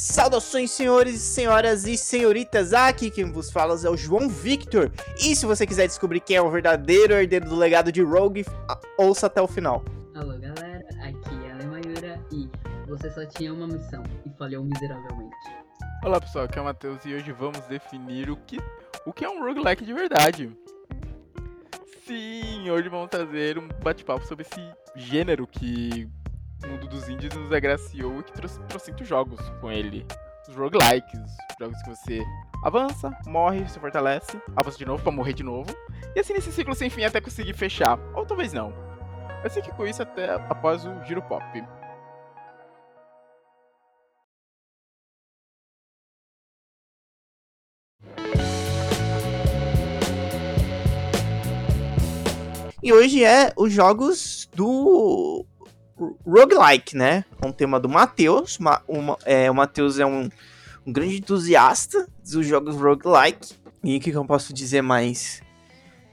Saudações, senhores, senhoras e senhoritas. Aqui quem vos fala é o João Victor. E se você quiser descobrir quem é o verdadeiro herdeiro do legado de Rogue, ouça até o final. Alô, galera. Aqui é a Lemayura e você só tinha uma missão e falhou miseravelmente. Olá, pessoal. Aqui é o Matheus e hoje vamos definir o que, o que é um roguelike de verdade. Sim, hoje vamos trazer um bate-papo sobre esse gênero que mundo dos indies nos agraciou e que trouxe trocentos jogos com ele. Os roguelikes, jogos que você avança, morre, se fortalece, avança de novo pra morrer de novo, e assim nesse ciclo sem fim até conseguir fechar, ou talvez não. Mas fique com isso até após o giro pop. E hoje é os jogos do roguelike, né? Um tema do Matheus. É, o Matheus é um, um, grande entusiasta dos jogos roguelike. E o que, que, eu posso dizer mais?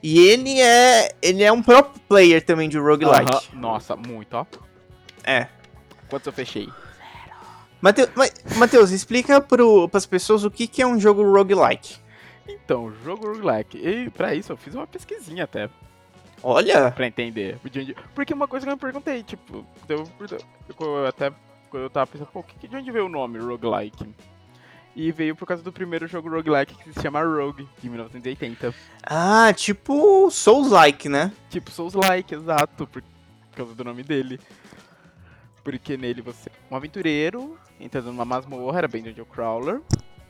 E ele é ele é um pro player também de roguelike. Uh -huh. Nossa, muito, ó. É. Quantos eu fechei? Matheus, Mateus, explica para as pessoas o que, que é um jogo roguelike. Então, jogo roguelike. E para isso eu fiz uma pesquisinha até. Olha! Pra entender. Porque uma coisa que eu me perguntei, tipo, eu, eu até quando eu tava pensando, pô, de onde veio o nome roguelike? E veio por causa do primeiro jogo roguelike que se chama Rogue, de 1980. Ah, tipo Souls-like, né? Tipo Souls-like, exato, por causa do nome dele. Porque nele você é um aventureiro, entrando numa masmorra, era bem Dungeon Crawler.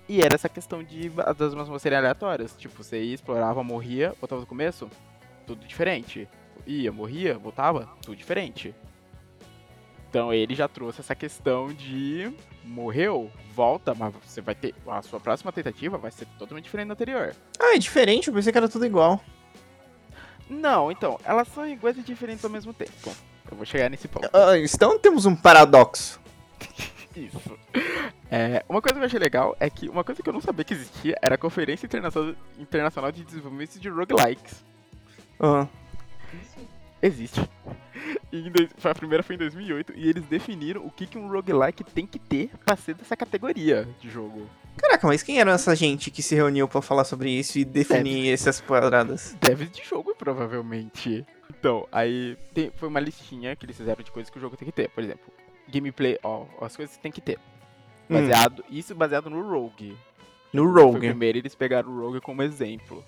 E era essa questão de as masmorras serem aleatórias. Tipo, você ia, explorava, morria, voltava do começo, tudo diferente. Ia, morria, voltava, tudo diferente. Então ele já trouxe essa questão de morreu, volta, mas você vai ter. A sua próxima tentativa vai ser totalmente diferente da anterior. Ah, é diferente? Eu pensei que era tudo igual. Não, então, elas são iguais e diferentes ao mesmo tempo. Eu vou chegar nesse ponto. Ah, então temos um paradoxo. Isso. É, uma coisa que eu achei legal é que uma coisa que eu não sabia que existia era a Conferência Internacional de Desenvolvimento de Roguelikes. Uhum. Existe. E dois, a primeira foi em 2008 e eles definiram o que, que um roguelike tem que ter pra ser dessa categoria de jogo. Caraca, mas quem era essa gente que se reuniu para falar sobre isso e definir Devs. essas paradas? Devs de jogo, provavelmente. Então, aí tem, foi uma listinha que eles fizeram de coisas que o jogo tem que ter. Por exemplo, gameplay, ó, as coisas que tem que ter. Baseado, hum. Isso baseado no Rogue. No Rogue. Foi primeiro eles pegaram o Rogue como exemplo.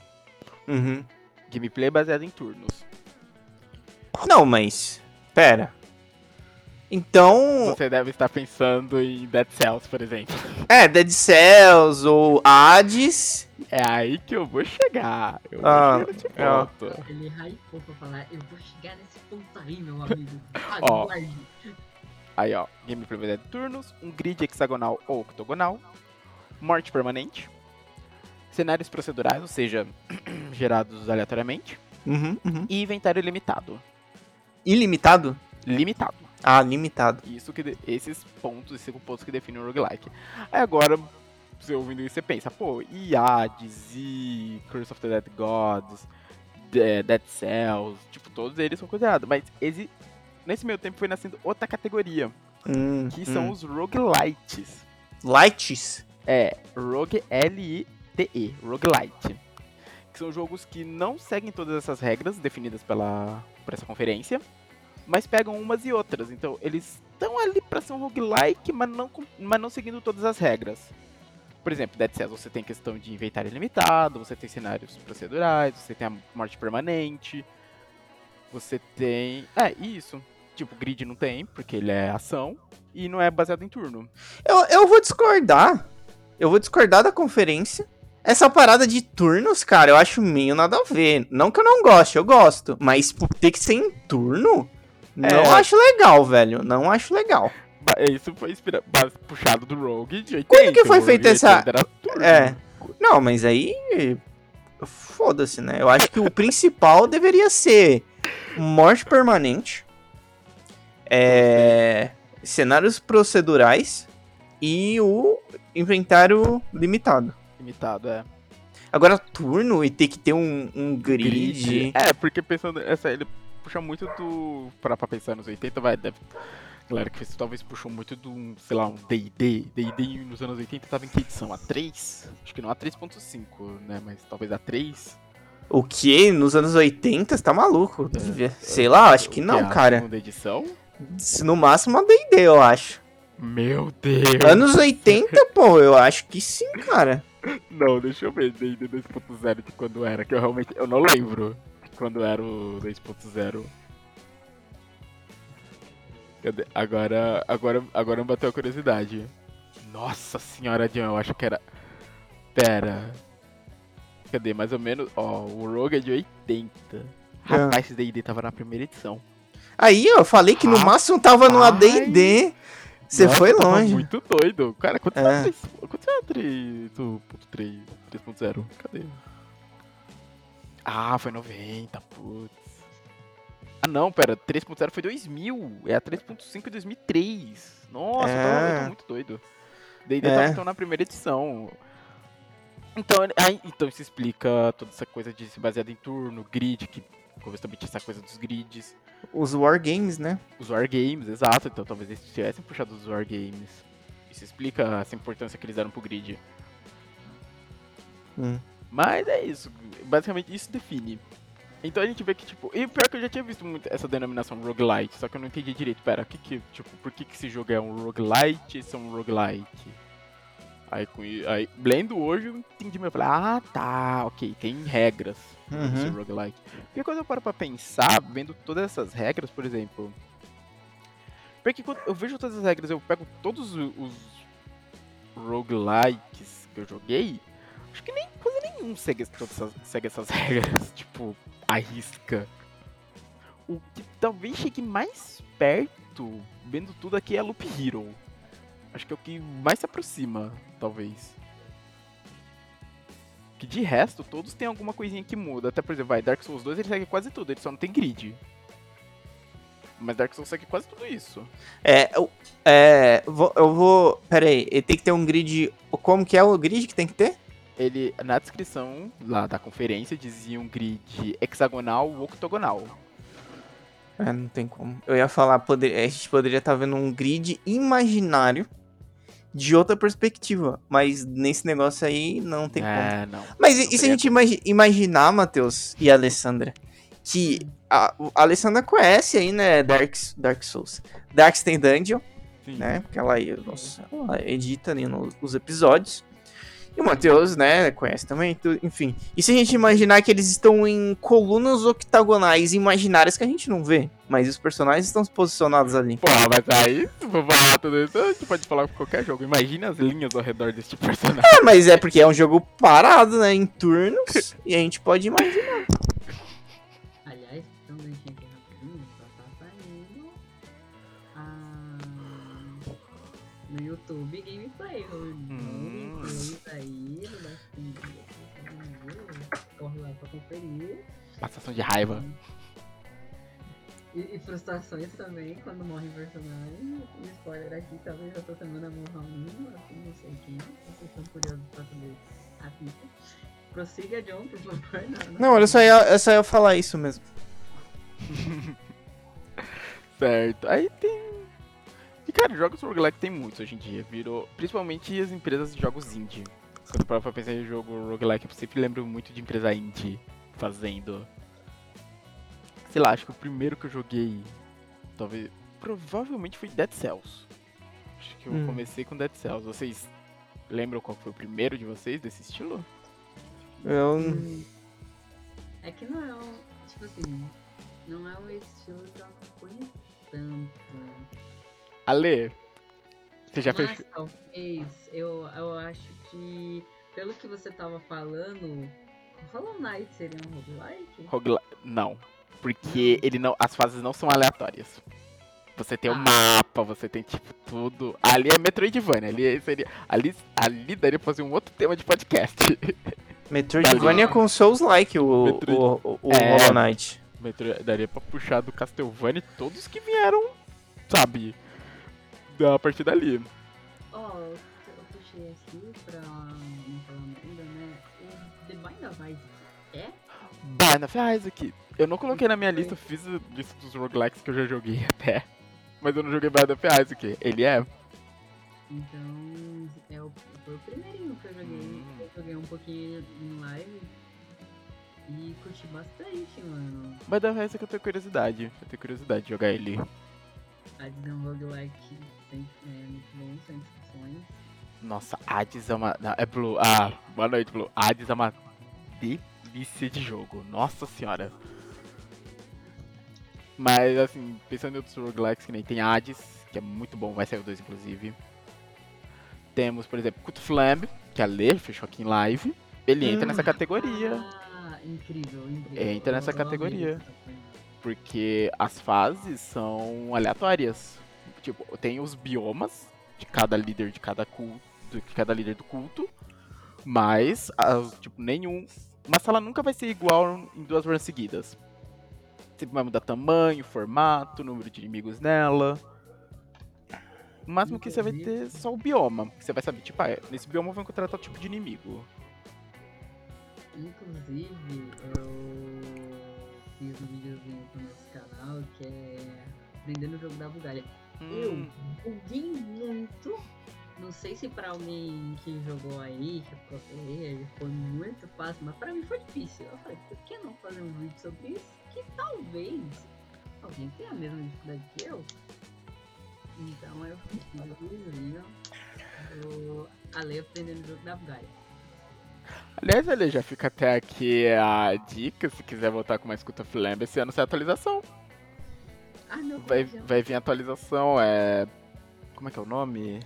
Uhum. Gameplay baseado em turnos. Não, mas. Pera. Então. Você deve estar pensando em Dead Cells, por exemplo. É, Dead Cells ou Hades. É aí que eu vou chegar. Eu ah, vou chegar nesse ponto. É. Ele hypou pra falar, eu vou chegar nesse ponto aí, meu amigo. Aguarde. Aí, ó. Gameplay baseado em turnos, um grid hexagonal ou octogonal, morte permanente, cenários procedurais, ou seja, gerados aleatoriamente, uhum, uhum. e inventário limitado. Ilimitado? Limitado. Ah, limitado. Isso que esses pontos, esses cinco pontos que definem o roguelike. Aí agora, você ouvindo isso, você pensa, pô, e Hades, e Curse of the Dead Gods, Dead Cells, tipo, todos eles são considerados. Mas esse, nesse meio tempo foi nascendo outra categoria, hum, que hum. são os roguelites. Lights? É, Rogue L-I-T-E, roguelite. Que são jogos que não seguem todas essas regras definidas pela, por essa conferência, mas pegam umas e outras. Então, eles estão ali para ser um roguelike, mas não, mas não seguindo todas as regras. Por exemplo, Dead Cells, você tem questão de inventário limitado, você tem cenários procedurais, você tem a morte permanente, você tem... É, isso. Tipo, grid não tem, porque ele é ação, e não é baseado em turno. Eu, eu vou discordar. Eu vou discordar da conferência. Essa parada de turnos, cara, eu acho meio nada a ver. Não que eu não goste, eu gosto. Mas ter que ser em turno, é. não acho legal, velho. Não acho legal. Isso foi inspira... puxado do Rogue de 80. Quando que foi feita essa. É. Não, mas aí. Foda-se, né? Eu acho que o principal deveria ser morte permanente. É. Cenários procedurais e o inventário limitado. Limitado, é. Agora, turno e ter que ter um, um grid. grid. É, porque pensando. Essa, ele puxa muito do. Pra, pra pensar nos 80, vai. Deve, galera que fez talvez puxou muito do, sei lá, um D&D. D&D nos anos 80 tava em que edição? A 3? Acho que não a 3.5, né? Mas talvez a 3. O que? Nos anos 80? Você tá maluco? Devia- Sei lá, acho que não, A cara. segunda edição? Se No máximo a D&D, eu acho. Meu Deus! Anos 80, pô, eu acho que sim, cara. Não, deixa eu ver D&D 2.0 de quando era, que eu realmente, eu não lembro de quando era o 2.0. Cadê? Agora, agora, agora me bateu a curiosidade. Nossa senhora, John, eu acho que era... Pera... Cadê? Mais ou menos... Ó, o Rogue é de 80. Rapaz, esse D&D tava na primeira edição. Aí, ó, eu falei que no máximo tava no. AD&D. Você foi longe. muito doido. Cara, quanto É. é, 3, quanto é 3.3? 3.0? Cadê? Ah, foi 90, putz. Ah não, pera, 3.0 foi 2000. É a 3.5 de 2003. Nossa, eu, tava, eu É. tô muito doido. D&D É. tava então na primeira edição. Então, aí, então isso explica toda essa coisa de se baseado em turno, grid, que também tinha essa coisa dos grids. Os Wargames, né? Os Wargames, exato. Então talvez eles tivessem puxado os Wargames. Isso explica essa importância que eles deram pro grid. Hum. Mas é isso. Basicamente isso define. Então a gente vê que, tipo. E pior que eu já tinha visto muito essa denominação roguelite, só que eu não entendi direito. Pera, que que, tipo, por que, que esse jogo é um roguelite e esse é um roguelike? Aí, com, aí, lendo hoje, eu entendi. Eu falei, ah, tá, ok, tem regras Uhum. roguelike. Porque quando eu paro pra pensar, vendo todas essas regras, por exemplo. Porque quando eu vejo todas as regras, eu pego todos os roguelikes que eu joguei, acho que nem coisa nenhum segue, todas essas, segue essas regras, tipo, a risca. O que talvez chegue mais perto, vendo tudo aqui, é Loop Hero. Acho que é o que mais se aproxima, talvez. Que de resto, todos têm alguma coisinha que muda. Até, por exemplo, vai, Dark Souls 2 ele segue quase tudo, ele só não tem grid. Mas Dark Souls segue quase tudo isso. É, eu, é, vou- eu vou. Pera aí, ele tem que ter um grid. Como que é o grid que tem que ter? Ele, na descrição lá da conferência, dizia um grid hexagonal ou octogonal. É, não tem como. Eu ia falar, poder, a gente poderia estar vendo um grid imaginário de outra perspectiva. Mas nesse negócio aí não tem como. é, não. Mas e, não e se a gente imagi- imaginar, Matheus e Alessandra, que a, a Alessandra conhece aí, né, Dark, Dark Souls. Dark tem Dungeon, Sim. né? Porque ela, nossa, ela edita ali no- os episódios. E o Matheus, né, conhece também, tu- enfim. E se a gente imaginar que eles estão em colunas octagonais imaginárias que a gente não vê, mas os personagens estão posicionados ali. Pô, mas aí, se for falar tudo isso, a gente pode falar com qualquer jogo. Imagina as linhas ao redor desse tipo personagem. É, mas é porque é um jogo parado, né, em turnos, e a gente pode imaginar. Aliás, então deixa aqui rapidinho, só tá saindo ah, no YouTube gameplay. Hum. Destiny. Corre lá pra conferir. Passação de raiva. E, e frustrações também quando morre personagem. E spoiler aqui, talvez essa semana morra um, assim, não sei quem. Vocês estão curiosos pra saber a pista. Prossiga, John, por favor. Não, Não, eu só ia, eu só ia falar isso mesmo. Certo. Aí tem. E cara, jogos roguelike tem muitos hoje em dia. Virou. Principalmente as empresas de jogos indie. Quando eu paro pra pensar em jogo roguelike, eu sempre lembro muito de empresa indie fazendo. Sei lá, acho que o primeiro que eu joguei. Talvez. Provavelmente foi Dead Cells. Acho que eu Hum. comecei com Dead Cells. Vocês lembram qual foi o primeiro de vocês desse estilo? Eu. Hum, É que não é um. Tipo assim. Não é um estilo que eu acompanho tanto. Ale, você já Mas fez. talvez eu, eu acho que. Pelo que você tava falando. Hollow Knight seria um roguelike? Roguelike. Não. Porque ele não. As fases não são aleatórias. Você tem o Ah. mapa, você tem tipo tudo. Ali é Metroidvania, ali seria. Ali, ali daria pra fazer um outro tema de podcast. Metroidvania com Souls-like, o, Metroid- o, o, o É. Hollow Knight. Metro... Daria pra puxar do Castlevania todos que vieram, sabe? Da partir dali. Aqui pra ainda, né? O The Bind of Isaac é? Bind of Isaac. Eu não coloquei na minha lista, eu fiz a lista dos roguelikes que eu já joguei até. Mas eu não joguei Bad of Isaac. Ele é? Então, é o, foi o primeirinho que eu joguei. Hum. Eu joguei um pouquinho em live e curti bastante, mano. Bad of Isaac eu tenho curiosidade. Eu tenho curiosidade de jogar ele. A um roguelike sempre é muito bom, sem discussões. Nossa, Hades é uma. não, é Blue. Ah, boa noite, Blue. Hades é uma delícia de jogo. Nossa senhora. Mas, assim, pensando em outros roguelikes que nem tem Hades, que é muito bom, vai sair o 2 inclusive. Temos, por exemplo, Cult Flambe, que a Lê fechou aqui em live. Ele entra nessa categoria. Ah, incrível, incrível. Entra nessa categoria. Porque as fases são aleatórias. Tipo, tem os biomas de cada líder de cada culto, de cada líder do culto, mas as- tipo, nenhum, uma sala nunca vai ser igual em duas runs seguidas. Sempre vai mudar tamanho, formato, número de inimigos nela. O máximo que você vai ter é só o bioma. que Você vai saber, tipo, ah, nesse bioma eu vou encontrar tal tipo de inimigo. Inclusive, eu fiz um videozinho pro nosso canal que é aprendendo o jogo da. Eu Hum, buguei muito. Não sei se pra alguém que jogou aí, que ficou player, foi muito fácil, mas pra mim foi difícil. Eu falei, por que não fazer um vídeo sobre isso? Que talvez alguém tenha a mesma dificuldade que eu. Então eu fiz um videozinho do Ale aprendendo o jogo da Bulgária. Aliás, ele já fica até aqui a dica, se quiser voltar com uma escuta Flambe, esse ano sai atualização. Ah, meu Vai, vai vir atualização, é. Como é que é o nome?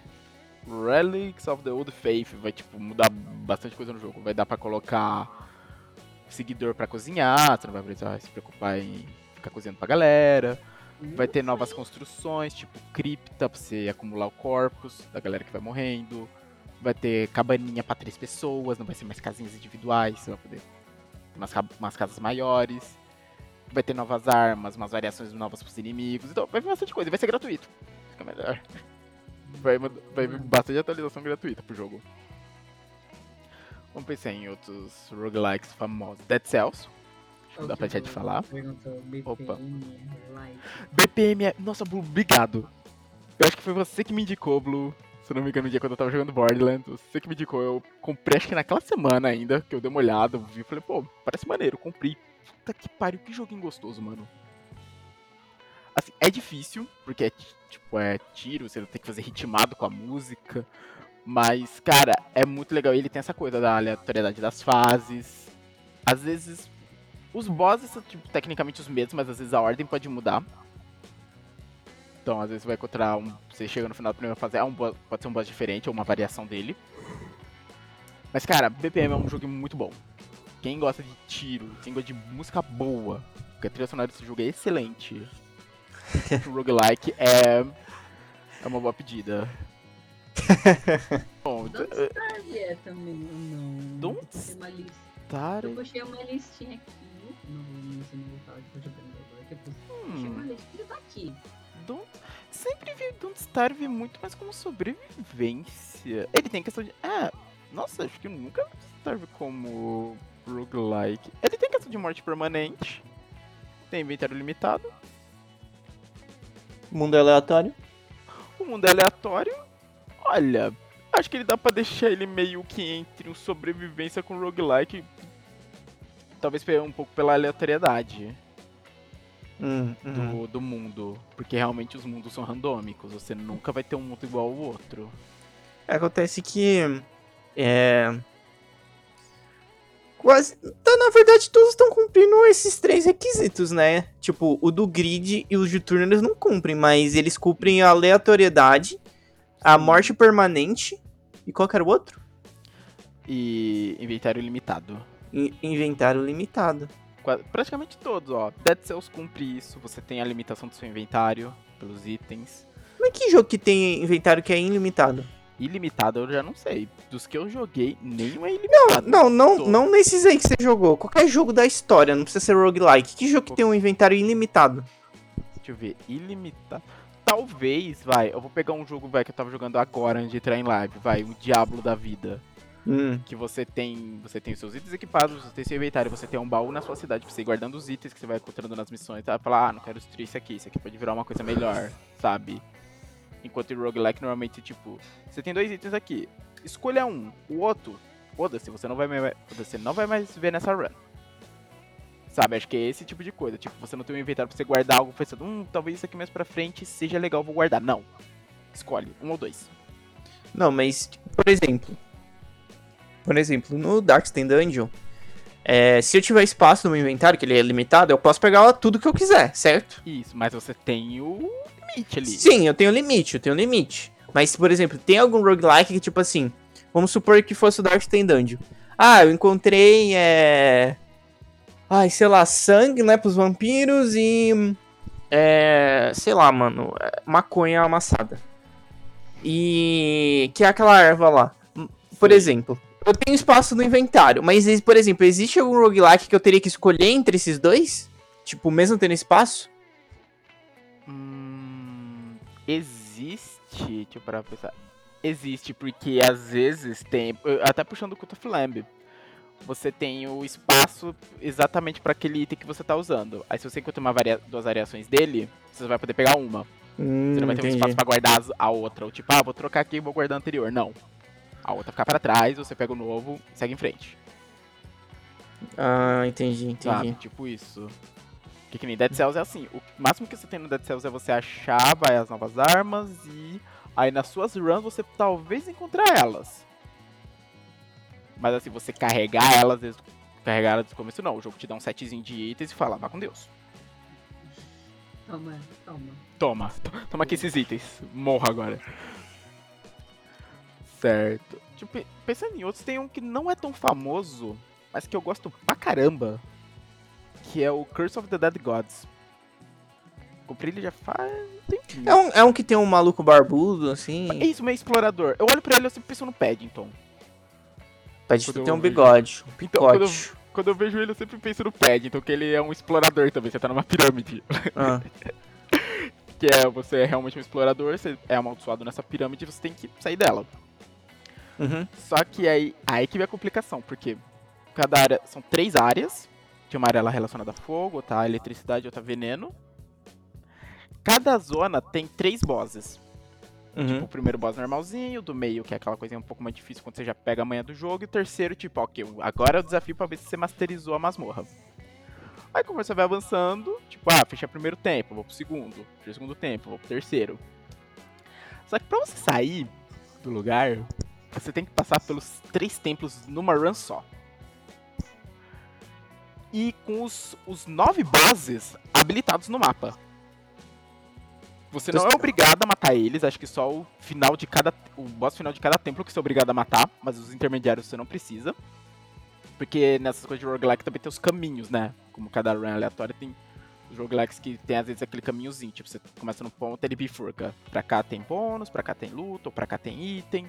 Relics of the Old Faith. Vai, tipo, mudar bastante coisa no jogo. Vai dar pra colocar seguidor pra cozinhar, você não vai precisar se preocupar em ficar cozinhando pra galera. Vai ter novas construções, tipo cripta pra você acumular o corpus da galera que vai morrendo. Vai ter cabaninha pra três pessoas, não vai ser mais casinhas individuais, você vai poder ter umas, umas casas maiores. Vai ter novas armas, umas variações novas pros inimigos. Então vai vir bastante coisa, vai ser gratuito. Fica melhor. Vai, vai vir bastante atualização gratuita pro jogo. Vamos pensar em outros roguelikes famosos. Dead Cells. Acho que dá pra gente falar. BPM, Opa. BPM é. Nossa, Blue, obrigado. Eu acho que foi você que me indicou, Blue. Se eu não me engano, no dia quando eu tava jogando Borderlands. Você que me indicou. Eu comprei, acho que naquela semana ainda, que eu dei uma olhada, vi e falei, pô, parece maneiro, comprei. Puta que pariu, que joguinho gostoso, mano. É difícil, porque é ti- tipo, é tiro, você tem que fazer ritmado com a música. Mas, cara, é muito legal. Ele tem essa coisa da aleatoriedade das fases. Às vezes, os bosses são, tipo, tecnicamente os mesmos, mas às vezes a ordem pode mudar. Então, às vezes você vai encontrar um. Você chega no final da primeira fase, é um boss- pode ser um boss diferente ou uma variação dele. Mas, cara, BPM é um jogo muito bom. Quem gosta de tiro, quem gosta de música boa, porque a trilha sonora desse jogo é excelente. O roguelike é. É uma boa pedida. Bom, Don't Starve é também ou não? Don't Eu puxei uma lista. Starve. Eu puxei uma listinha aqui. Não vou não sei, não vou falar depois de aprender agora. que eu puxei uma Hum, listinha tá aqui. Don't... Sempre vi Don't Starve muito mais como sobrevivência. Ele tem questão de. Ah, nossa, acho que eu nunca vi Starve como roguelike. Ele tem questão de morte permanente. Tem inventário limitado. Mundo aleatório. O mundo é aleatório. Olha, acho que ele dá pra deixar ele meio que entre um sobrevivência com roguelike. Talvez um pouco pela aleatoriedade Hum, do, do mundo. Porque realmente os mundos são randômicos. Você nunca vai ter um mundo igual ao outro. Acontece que. É. Quase. Tá, na verdade, todos estão cumprindo esses três requisitos, né? Tipo, o do grid e os de turno eles não cumprem, mas eles cumprem a aleatoriedade, a morte permanente. E qual que era o outro? E inventário limitado. In- Inventário limitado. Praticamente todos, ó. Dead Cells cumpre isso. Você tem a limitação do seu inventário pelos itens. Mas que jogo que tem inventário que é ilimitado? Ilimitado eu já não sei. Dos que eu joguei, nenhum é ilimitado. Não, não, Todos. não nesses aí que você jogou. Qualquer jogo da história, não precisa ser roguelike. Que jogo que tem um inventário ilimitado? Deixa eu ver. Ilimitado. Talvez, vai. Eu vou pegar um jogo, vai, que eu tava jogando agora antes de entrar em live. Vai, o Diablo da vida. Hum. que você tem você tem os seus itens equipados, você tem seu inventário, você tem um baú na sua cidade pra você ir guardando os itens que você vai encontrando nas missões, tá? Falar, ah, não quero destruir isso aqui, isso aqui pode virar uma coisa melhor, sabe? Enquanto em roguelike, normalmente, tipo, você tem dois itens aqui, escolha um, o outro, foda-se, você não vai mais, você não vai mais ver nessa run. Sabe, acho que é esse tipo de coisa, tipo, você não tem um inventário pra você guardar algo pensando, hum, talvez isso aqui mais pra frente seja legal, vou guardar. Não. Escolhe, um ou dois. Não, mas, por exemplo. Por exemplo, no Darkstone Dungeon, é, se eu tiver espaço no meu inventário, que ele é limitado, eu posso pegar tudo que eu quiser, certo? Isso, mas você tem o limite ali. Sim, eu tenho limite, eu tenho limite. Mas, por exemplo, tem algum roguelike que, tipo assim, vamos supor que fosse o Darkstone Dungeon. Ah, eu encontrei, é... Ai, sei lá, sangue, né, pros vampiros e... É... Sei lá, mano, é, maconha amassada. E... Que é aquela erva lá. Por Sim. exemplo, eu tenho espaço no inventário, mas, por exemplo, existe algum roguelike que eu teria que escolher entre esses dois? Tipo, mesmo tendo espaço? Hum, existe. Deixa eu parar pra pensar. Existe, porque às vezes tem. Até puxando o Cult of Lamb. Você tem o espaço exatamente para aquele item que você tá usando. Aí se você encontra uma varia- duas variações dele, você vai poder pegar uma. Hum, Você não vai ter um espaço pra guardar a outra. Ou tipo, ah, vou trocar aqui e vou guardar a anterior. Não. A outra fica pra trás, você pega o novo e segue em frente. Ah, entendi, entendi. Sabe? Tipo isso. Que, que nem Dead Cells é assim. O máximo que você tem no Dead Cells é você achar vai, as novas armas e aí nas suas runs você talvez encontrar elas. Mas assim, você carregar elas desde, carregar elas desde o começo não. O jogo te dá um setzinho de itens e fala, vá com Deus. Toma, toma. Toma, to- toma aqui esses itens. Morra agora. Certo. Tipo, pensando em outros, tem um que não é tão famoso, mas que eu gosto pra caramba. Que é o Curse of the Dead Gods. Comprei ele já faz tempinho. É um, é um que tem um maluco barbudo, assim. É isso, meio explorador. Eu olho pra ele e eu sempre penso no Paddington. Quando eu tem um bigode. Um Então, quando eu, picote. quando eu vejo ele, eu sempre penso no Paddington, que ele é um explorador também. Você tá numa pirâmide. Ah, Que é, você é realmente um explorador, você é amaldiçoado nessa pirâmide e você tem que sair dela. uhum. Só que aí, aí que vem a complicação, porque cada área são três áreas. Tem uma área lá relacionada a fogo, outra a eletricidade, outra a veneno. Cada zona tem três bosses. Uhum. O primeiro boss normalzinho, do meio, que é aquela coisinha um pouco mais difícil quando você já pega a manha do jogo, e o terceiro, tipo, ok, agora é o desafio pra ver se você masterizou a masmorra. Aí como você vai avançando, tipo, ah, fechei o primeiro tempo, vou pro segundo, fechei o segundo tempo, vou pro terceiro. Só que pra você sair do lugar, você tem que passar pelos três templos numa run só. E com os, os nove bosses habilitados no mapa. Você não é obrigado a matar eles, acho que só o final de cada. O boss final de cada templo que você é obrigado a matar, mas os intermediários você não precisa. Porque nessas coisas de roguelike também tem os caminhos, né? Como cada run aleatória tem os roguelikes que tem às vezes aquele caminhozinho. Tipo, você começa no ponto, ele bifurca. Pra cá tem bônus, pra cá tem luta, ou pra cá tem item.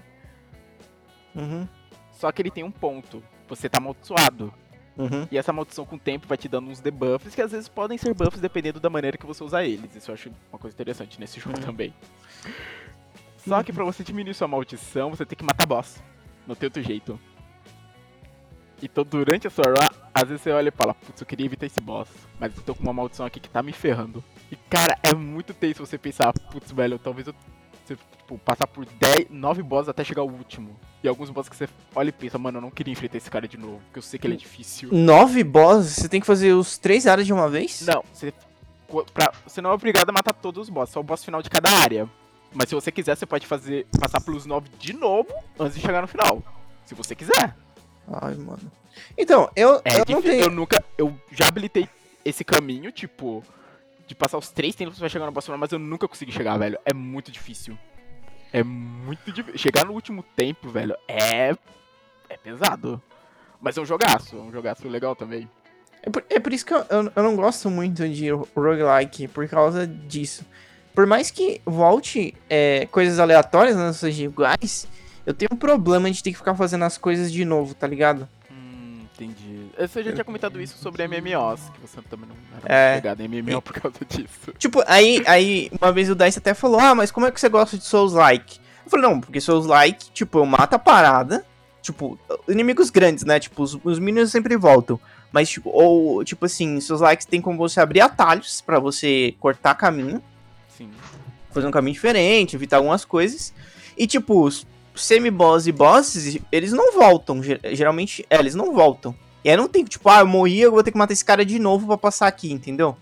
Uhum. Só que ele tem um ponto. Você tá amaldiçoado. Uhum. E essa maldição com o tempo vai te dando uns debuffs que às vezes podem ser buffs dependendo da maneira que você usar eles. Isso eu acho uma coisa interessante nesse jogo Uhum. também. Só que pra você diminuir sua maldição, você tem que matar boss. No teu outro jeito. Então durante a sua run, às vezes você olha e fala, putz, eu queria evitar esse boss. Mas eu tô com uma maldição aqui que tá me ferrando. E cara, é muito tenso você pensar, putz, velho, talvez eu você, tipo, passar por 10, 9 bosses até chegar ao último. E alguns bosses que você olha e pensa, mano, eu não queria enfrentar esse cara de novo, porque eu sei que ele é difícil. Nove bosses? Você tem que fazer os três áreas de uma vez? Não, você, pra- você não é obrigado a matar todos os bosses, só o boss final de cada área. Mas se você quiser, você pode fazer passar pelos 9 de novo antes de chegar no final. Se você quiser. Ai, mano. Então, eu, É eu não tenho. Eu nunca. Eu já habilitei esse caminho, tipo. De passar os três tempos pra chegar no boss final, mas eu nunca consegui chegar, velho. É muito difícil. É muito difícil. Chegar no último tempo, velho, é. É pesado. Mas é um jogaço, é um jogaço legal também. É por, é por isso que eu, eu, eu não gosto muito de roguelike, por causa disso. Por mais que volte é, coisas aleatórias nas suas iguais, eu tenho um problema de ter que ficar fazendo as coisas de novo, tá ligado? Entendi. Você já tinha comentado isso sobre MMOs, que você também não era É. chegado em MMO por causa disso. Tipo, aí, aí uma vez o Dice até falou: Ah, mas como é que você gosta de Souls-like? Eu falei: Não, porque Souls-like, tipo, eu mato a parada, Tipo, inimigos grandes, né? Tipo, os, os minions sempre voltam. Mas, tipo, ou, tipo assim, seus likes tem como você abrir atalhos pra você cortar caminho, Sim. fazer um caminho diferente, evitar algumas coisas. E, tipo, os semi-boss e bosses, eles não voltam. ge- Geralmente, é, eles não voltam. E aí não tem, tipo, ah, eu morri, eu vou ter que matar esse cara de novo pra passar aqui, entendeu?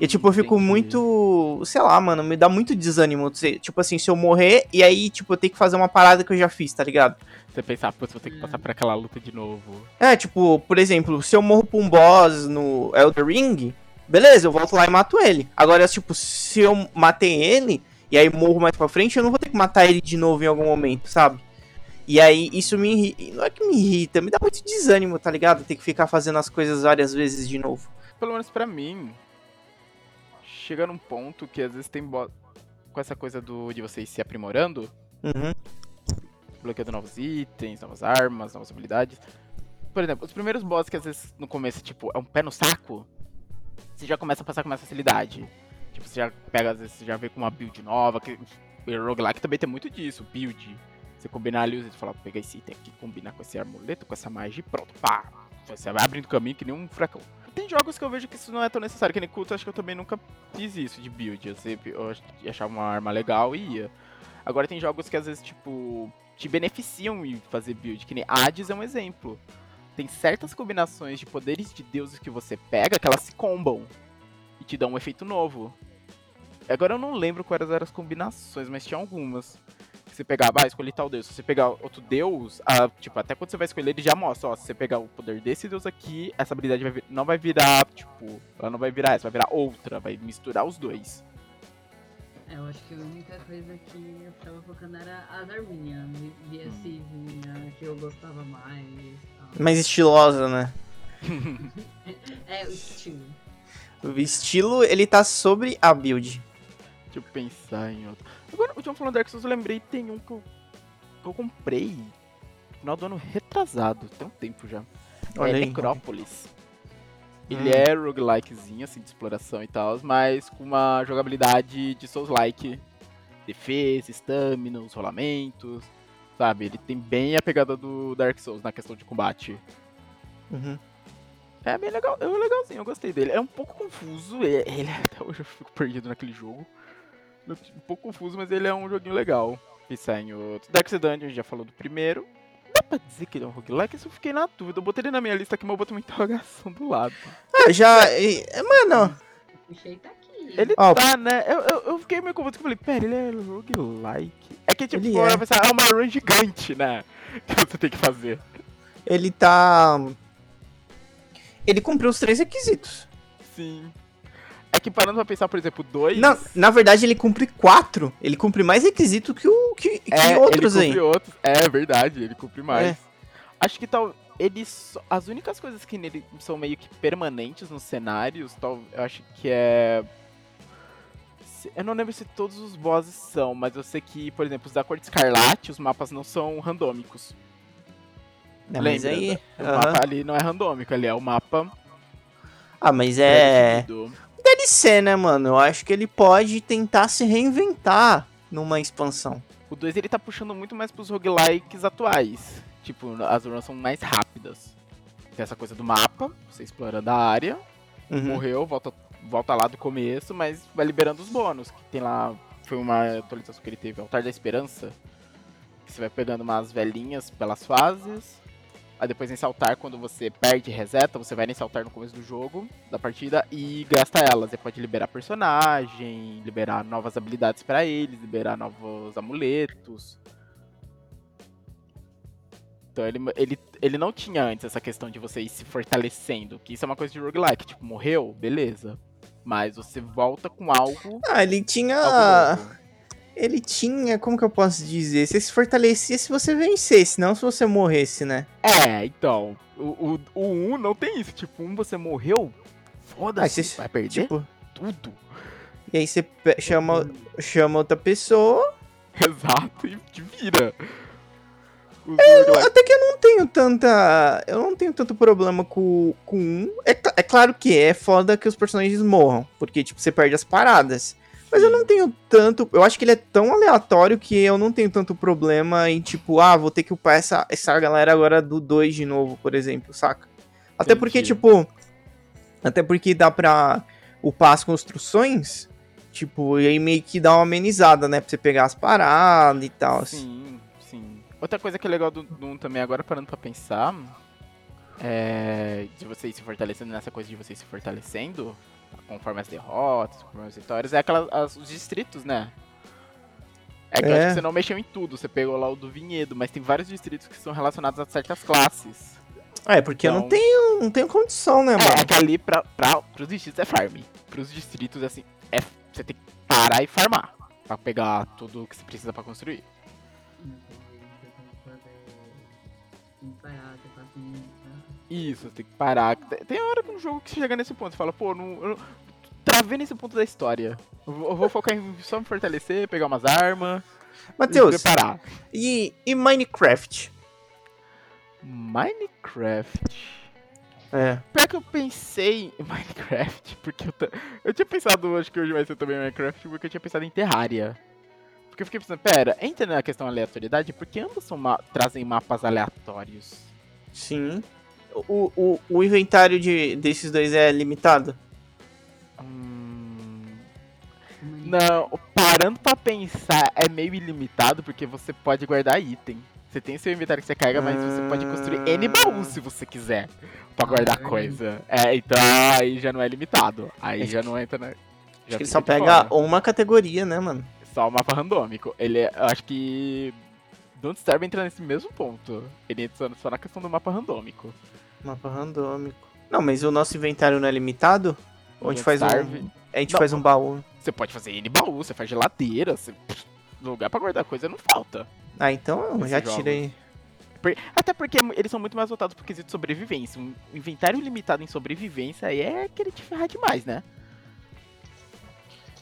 E tipo, eu fico Hum, entendi. muito. Sei lá, mano, me dá muito desânimo. Tipo assim, se eu morrer e aí, tipo, eu tenho que fazer uma parada que eu já fiz, tá ligado? Você pensar, putz, vou ter que passar por aquela luta de novo. É, tipo, por exemplo, se eu morro pra um boss no Elder Ring, beleza, eu volto lá e mato ele. Agora, tipo, se eu matei ele e aí morro mais pra frente, eu não vou ter que matar ele de novo em algum momento, sabe? E aí, isso me irrita. Não é que me irrita, me dá muito desânimo, tá ligado? Ter que ficar fazendo as coisas várias vezes de novo. Pelo menos pra mim, chega num ponto que às vezes tem bo... com essa coisa do de você ir se aprimorando, Uhum. bloqueando novos itens, novas armas, novas habilidades. Por exemplo, os primeiros bosses que às vezes no começo, tipo, é um pé no saco, você já começa a passar com mais facilidade. Tipo, você já pega, às vezes, você já vê com uma build nova, que roguelike também tem muito disso, build. Você combinar ali, você fala, pegar esse item aqui, combinar com esse amuleto, com essa magia e pronto, pá. Você vai abrindo caminho que nem um furacão. Tem jogos que eu vejo que isso não é tão necessário, que nem culto, acho que eu também nunca fiz isso de build. Eu sempre eu ach- achava uma arma legal e ia. Agora tem jogos que às vezes, tipo, te beneficiam em fazer build, que nem Hades é um exemplo. Tem certas combinações de poderes de deuses que você pega que elas se combam te dão um efeito novo. Agora eu não lembro quais eram as combinações, mas tinha algumas. Você pegava, ah, escolhi tal deus. Se você pegar outro deus, ah, tipo, até quando você vai escolher, ele já mostra, ó, se você pegar o poder desse deus aqui, essa habilidade vai vir- não vai virar, tipo, ela não vai virar essa, vai virar outra, vai misturar os dois. É, eu acho que a única coisa que eu ficava focando era as arminhas. Via Civinha, que eu gostava mais. tal. Mais estilosa, né? É, o estilo. O estilo, ele tá sobre a build. Deixa eu pensar em outro. Agora, o John falando Dark Souls, eu lembrei, tem um que eu, que eu comprei no final do ano retrasado, tem um tempo já. Olha é aí. Necrópolis. Ele Hum. é roguelikezinho, assim, de exploração e tal, mas com uma jogabilidade de Souls-like. Defesa, stamina, os rolamentos, sabe? Ele tem bem a pegada do Dark Souls na questão de combate. Uhum. É bem legal, é legalzinho, eu gostei dele. É um pouco confuso, é- ele até hoje eu fico perdido naquele jogo. Um pouco confuso, mas ele é um joguinho legal. Pensar em outro. Dark Dungeon, a gente já falou do primeiro. Dá pra dizer que ele é um roguelike? Isso eu fiquei na dúvida. Eu botei ele na minha lista aqui, mas eu botei uma interrogação do lado. Ah, já. e- Mano, O puxei tá aqui. Ele Ó. tá, né? Eu, eu, eu fiquei meio confuso, porque eu falei, pera, ele é roguelike? É que, tipo, Ele fora é. pensar, é uma run gigante, né? Que você tem que fazer. ele tá. Ele cumpriu os três requisitos. Sim. É que parando pra pensar, por exemplo, dois... Na, na verdade, ele cumpre quatro. Ele cumpre mais requisito que, o, que, que É, outros ele aí. cumpre outros. É verdade, ele cumpre mais. É. Acho que tal. Ele as únicas coisas que nele são meio que permanentes nos cenários, tal, eu acho que é. Eu não lembro se todos os bosses são, mas eu sei que, por exemplo, os da cor de escarlate, os mapas não são randômicos. Não, mas aí. O aham. mapa ali não é randômico, ali é o mapa. Ah, mas é. pré-definido. DLC, né, mano? Eu acho que ele pode tentar se reinventar numa expansão. O 2 ele tá puxando muito mais pros roguelikes atuais. Tipo, as runs são mais rápidas. Tem essa coisa do mapa, você explorando a área, Uhum. morreu, volta, volta lá do começo, mas vai liberando os bônus. Que tem lá, foi uma atualização que ele teve, Altar da Esperança. Que você vai pegando umas velhinhas pelas fases. Aí depois nesse altar, quando você perde reseta, você vai nesse altar no começo do jogo, da partida, e gasta elas. Você pode liberar personagem, liberar novas habilidades pra eles, liberar novos amuletos. Então ele, ele, ele não tinha antes essa questão de você ir se fortalecendo, que isso é uma coisa de roguelike, tipo, morreu, beleza. Mas você volta com algo, Ah, ele tinha. algo. Ele tinha. Como que eu posso dizer? Você se fortalecia se você vencesse, não se você morresse, né? É, então, o, o, o 1 não tem isso, tipo, um você morreu, Ah, foda-se, você- vai perder Tipo. tudo. E aí você chama, chama outra pessoa. Exato, e te vira. Eu- até que eu não tenho tanta. Eu não tenho tanto problema com, com um. É, é claro que é foda que os personagens morram. Porque, tipo, você perde as paradas. Mas eu não tenho tanto. Eu acho que ele é tão aleatório que eu não tenho tanto problema em, tipo, ah, vou ter que upar essa, essa galera agora do 2 de novo, por exemplo, saca? Até Entendi. porque, tipo. Até porque dá pra upar as construções. Tipo, e aí meio que dá uma amenizada, né? Pra você pegar as paradas e tal. Sim, sim. Outra coisa que é legal do Doom também, agora parando pra pensar, é de você ir se fortalecendo nessa coisa de você ir se fortalecendo, conforme as derrotas, conforme as vitórias, é aquelas, as- os distritos, né? É que eu acho É. que você não mexeu em tudo, você pegou lá o do vinhedo, mas tem vários distritos que são relacionados a certas classes. É, porque eu não Então- tenho, não tenho condição, né, É, mano? é que ali pra, pra, pros distritos é farm. Pros distritos, assim, é, você tem que parar e farmar. Pra pegar tudo que você precisa pra construir. Tem que parar, tem que fazer, né? Isso, tem que parar. Tem- hora que um jogo que você chega nesse ponto, você fala, pô, não, eu travei nesse ponto da história. Eu vou, focar em só me fortalecer, pegar umas armas Matheus, preparar. e, e Minecraft? Minecraft. É. Pior que eu pensei em Minecraft, porque eu, ta- eu tinha pensado, acho que hoje vai ser também Minecraft, porque eu tinha pensado em Terraria. Porque eu fiquei pensando, pera, entra na questão aleatoriedade, porque ambos ma- trazem mapas aleatórios. Sim. O, o, o inventário de, desses dois é limitado? Hum, Não, parando pra pensar, é meio ilimitado porque você pode guardar item. Você tem seu inventário que você carrega, mas você pode construir N baús se você quiser pra guardar verdade. coisa. É, então aí já não é limitado. Aí Acho já não entra na. Acho que ele só pega fora. uma categoria, né, mano? Só o mapa randômico. Ele é, eu acho que. Don't Starve entra nesse mesmo ponto. Ele entra só na questão do mapa randômico. Mapa randômico. Não, mas o nosso inventário não é limitado? Ou a gente faz um. A gente Não. faz um baú. Você pode fazer N baú, você faz geladeira, você... lugar pra guardar coisa não falta. Ah, então já tira aí. Até porque eles são muito mais voltados pro quesito sobrevivência. Um inventário limitado em sobrevivência aí é querer te ferrar demais, né?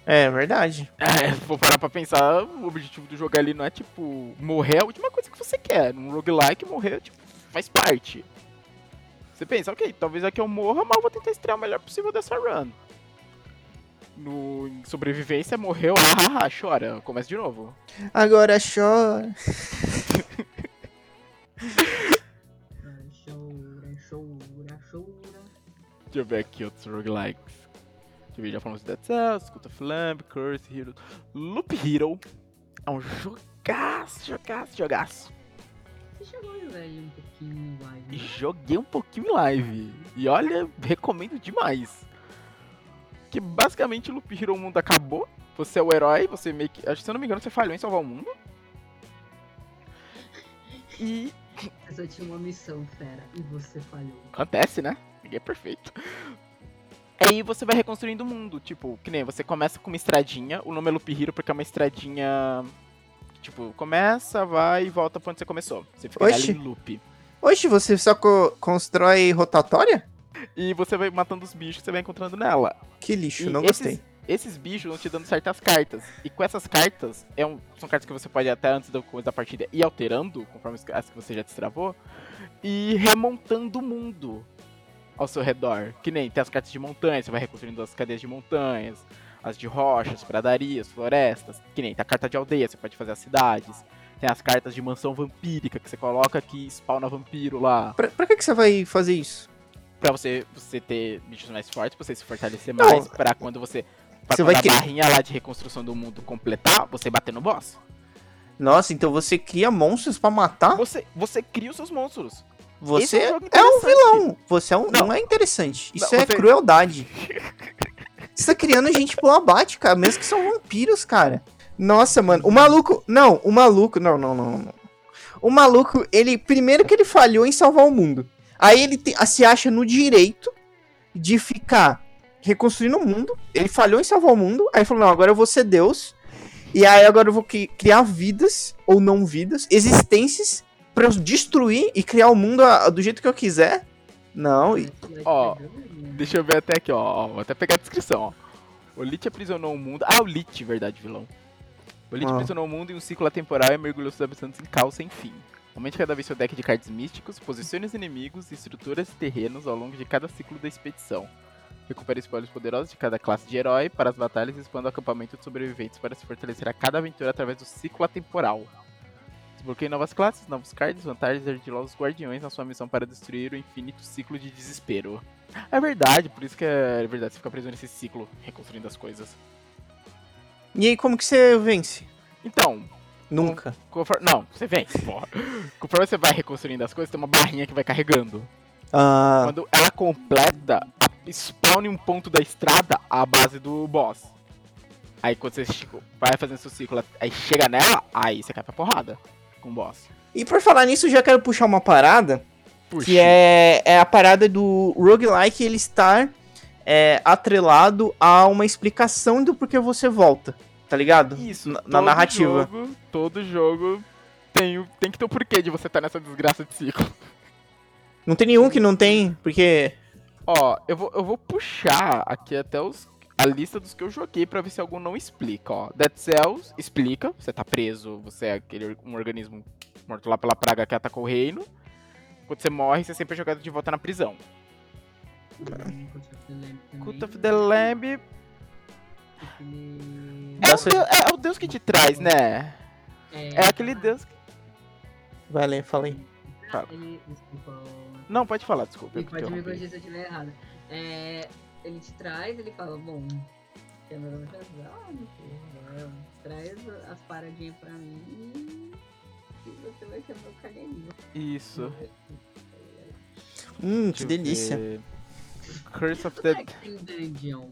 É verdade. É, for parar pra pensar, o objetivo do jogo ali não é tipo morrer é a última coisa que você quer. Num roguelike, morrer tipo, faz parte. Você pensa, ok, talvez aqui eu morra, mas eu vou tentar estrear o melhor possível dessa run. No em sobrevivência, morreu, ah, ah, ah, chora, começa de novo. Agora chora. Chora, chora, chora. Deixa eu ver aqui outros roguelikes. Deixa eu ver, já falamos de Dead Cells, Cult of Lamb, Curse, Hero. Loop Hero é um jogaço, jogaço, jogaço. Você chegou a jogar ele um pouquinho no live? Né? joguei um pouquinho em live. E olha, recomendo demais. Que basicamente o Loop Hero mundo acabou. Você é o herói, você meio que. Acho que se eu não me engano, você falhou em salvar o mundo. E Eu só tinha uma missão, fera, e você falhou. Acontece, né? Ninguém é perfeito. Aí você vai reconstruindo o mundo. Tipo, que nem você começa com uma estradinha. O nome é Loop Hero porque é uma estradinha. Tipo, começa, vai e volta pra onde você começou. Você fica Oxi. ali em loop. Oxe, você só co- constrói rotatória? E você vai matando os bichos que você vai encontrando nela. Que lixo, E não esses- gostei. Esses bichos vão te dando certas cartas. E com essas cartas, é um- são cartas que você pode até antes da coisa da partida ir alterando, conforme as- as que você já destravou, e remontando o mundo ao seu redor. Que nem tem as cartas de montanha, você vai reconstruindo as cadeias de montanhas, as de rochas, pradarias, florestas. Que nem tem a carta de aldeia, você pode fazer as cidades. Tem as cartas de mansão vampírica, que você coloca que spawna vampiro lá. Pra, pra que, que você vai fazer isso? Pra você, você ter bichos mais fortes, pra você se fortalecer Não. mais, pra quando você. Pra Você quando vai a querer- barrinha lá de reconstrução do mundo completar, você bater no boss. Nossa, então você cria monstros pra matar? Você, você cria os seus monstros. Você é um é um vilão. Você é um, não. Não. é interessante. Isso Não, é você- crueldade. Você tá criando gente pro abate, cara. Mesmo que são vampiros, cara. Nossa, mano. O maluco. Não, o maluco. Não, não, não, não. O maluco, ele. Primeiro que ele falhou em salvar o mundo. Aí ele te- se acha no direito de ficar reconstruindo o mundo. Ele falhou em salvar o mundo. Aí falou: não, agora eu vou ser Deus. E aí agora eu vou cri- criar vidas, ou não vidas, existências, pra eu destruir e criar o mundo a- do jeito que eu quiser. Não, e- Ó, Deixa eu ver até aqui, ó. Vou até pegar a descrição, ó. O Lich aprisionou o mundo. Ah, o Lich, verdade, vilão. O Lich Ah. aprisionou o mundo em um ciclo atemporal e mergulhou seus habitantes em caos sem fim. Aumente cada vez seu deck de cards místicos, posicione os inimigos, estruturas e terrenos ao longo de cada ciclo da expedição. Recupere spoilers poderosos de cada classe de herói para as batalhas e expanda o acampamento de sobreviventes para se fortalecer a cada aventura através do ciclo atemporal. Desbloqueie novas classes, novos cards, vantagens e ardilosos guardiões na sua missão para destruir o infinito ciclo de desespero. É verdade, por isso que é verdade, você fica preso nesse ciclo, reconstruindo as coisas. E aí, como que você vence? Então, Nunca. conforme... Não, você vence, porra. Conforme você vai reconstruindo as coisas, tem uma barrinha que vai carregando. Ah, Quando ela completa, a- spawn em um ponto da estrada a base do boss. Aí quando você vai fazendo seu ciclo, aí chega nela, aí você cai pra porrada com o boss. e por falar nisso, eu já quero puxar uma parada, Puxa. que é, é a parada do roguelike ele estar é, atrelado a uma explicação do porquê você volta, tá ligado? Isso, na, na todo narrativa. Jogo, todo jogo tem, tem que ter o porquê de você estar nessa desgraça de ciclo. Não tem nenhum que não tem, porque... Ó, eu vou, eu vou puxar aqui até os, a lista dos que eu joguei pra ver se algum não explica, ó. Dead Cells explica, você tá preso, você é aquele um organismo morto lá pela praga que atacou o reino. Quando você morre, você sempre é jogado de volta na prisão. Cult of the Lamb é o, é o deus que te traz, né? É aquele deus que... Vai ler, fala aí. Fala. Desculpa, Não, pode falar, desculpa. ele pode me corrigir se eu estiver errado. É, ele te traz, ele fala, bom, traz as paradinhas pra mim você vai ser meu carneirinho. Isso. Hum, que delícia. ver. Curse of the... Dungeon.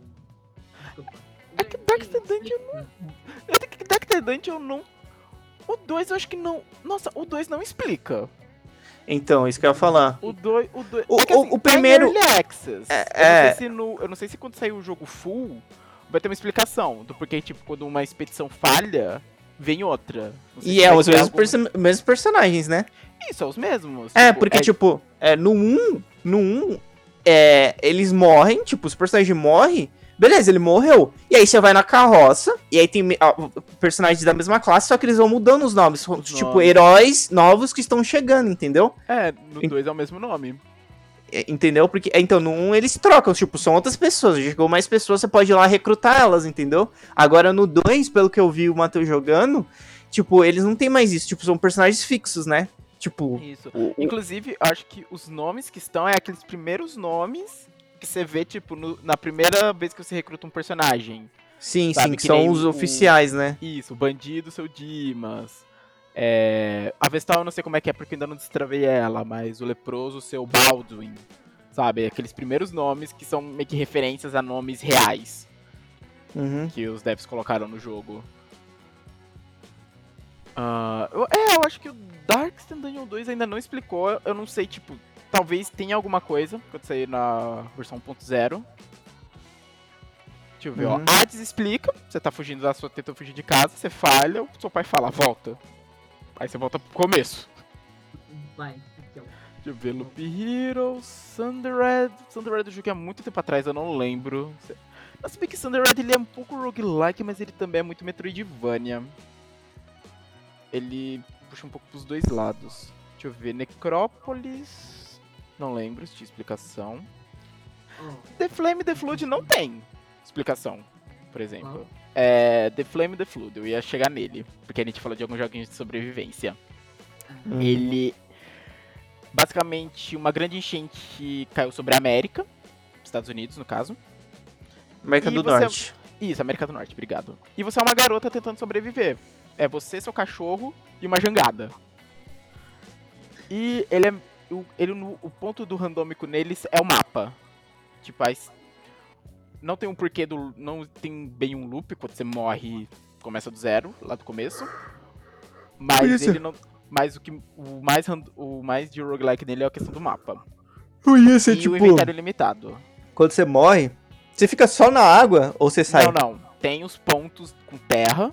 É que Dark Dungeon Eu tenho que Dark Dungeon não... O 2 eu acho que não... Nossa, o 2 não explica. Então, isso que eu ia falar. O 2... O, dois... O- é que, assim, o tá primeiro- Access. É, eu, não é. sei se no, eu não sei se quando sair o jogo full, vai ter uma explicação. Do porquê, tipo, quando uma expedição falha, vem outra. E é os mesmos, algum- perso- mesmos personagens, né? Isso, são os mesmos. É, Tipo, porque, tipo, é, no 1, no 1, é, eles morrem, tipo, os personagens morrem, beleza, ele morreu. E aí você vai na carroça, e aí tem ah, personagens da mesma classe, só que eles vão mudando os nomes. Os tipo, nomes. heróis novos que estão chegando, entendeu? É, no 2 é o mesmo nome. É, Entendeu? Porque, é, então, no 1 eles trocam, tipo, são outras pessoas. Chegou mais pessoas, você pode ir lá recrutar elas, entendeu? Agora no 2, pelo que eu vi o Matheus jogando, tipo, eles não tem mais isso, tipo, são personagens fixos, né? Tipo, Isso. o- Inclusive, acho que os nomes que estão é aqueles primeiros nomes que você vê, tipo, no- na primeira vez que você recruta um personagem. sim, sabe, sim, que que são os o- oficiais, né? Isso, o bandido, seu Dimas. É... A Vestal eu não sei como é que é porque ainda não destravei ela, mas o leproso, seu Baldwin. Sabe? Aqueles primeiros nomes que são meio que referências a nomes reais Uhum. que os devs colocaram no jogo. Ah, eu- é, eu acho que o Darksten Dungeon 2 ainda não explicou. Eu não sei, tipo, talvez tenha alguma coisa quando sair na versão 1.0. Deixa eu ver, Uhum. ó. Hades explica, você tá fugindo da sua, tentando fugir de casa, você falha, o seu pai fala, volta. Aí você volta pro começo. Vai, aqui, ó. Deixa eu ver, Loop Hero, Thunderhead. Thunderhead eu joguei há muito tempo atrás, eu não lembro. Mas bem que Thunderhead ele é um pouco roguelike, mas ele também é muito Metroidvania. Ele puxa um pouco pros dois lados. Deixa eu ver, Necrópolis. Não lembro se tinha explicação. Ó, The Flame e The Flood não tem explicação, por exemplo. Qual? É, The Flame The Flood, eu ia chegar nele. Porque a gente falou de alguns joguinhos de sobrevivência. Uhum. Ele. Basicamente, uma grande enchente caiu sobre a América, Estados Unidos, no caso. América E do você- Norte. Isso, América do Norte, obrigado. E você é uma garota tentando sobreviver. É você, seu cachorro e uma jangada. E ele é. O, ele, o ponto do randômico neles é o mapa. Tipo, as, não tem um porquê do. Não tem bem um loop, quando você morre, começa do zero, lá do começo. Mas ele não. Mas o que. O mais, o mais de roguelike nele é a questão do mapa. Isso, e o inventário limitado. quando você morre, você fica só na água ou você sai? Não, não. Tem os pontos com terra.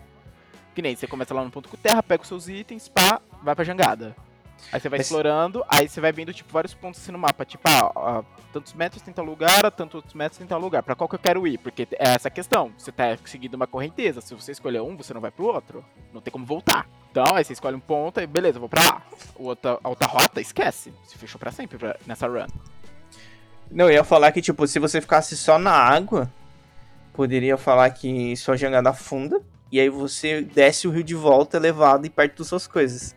Que nem você começa lá no ponto com terra, pega os seus itens, pá, vai pra jangada. Aí você vai Mas- explorando, aí você vai vendo, tipo, vários pontos assim no mapa. Tipo, ah, tantos metros tem tal lugar, a tantos metros tem tal lugar. Pra qual que eu quero ir? Porque é essa a questão. Você tá seguindo uma correnteza. Se você escolher um, você não vai pro outro. Não tem como voltar. Então, aí você escolhe um ponto e beleza, vou pra lá. O outra, a outra rota, esquece. Se fechou pra sempre pra- nessa run. Não, eu ia falar que, tipo, se você ficasse só na água, poderia falar que sua jangada afunda, e aí você desce o rio de volta, elevado e perto das suas coisas.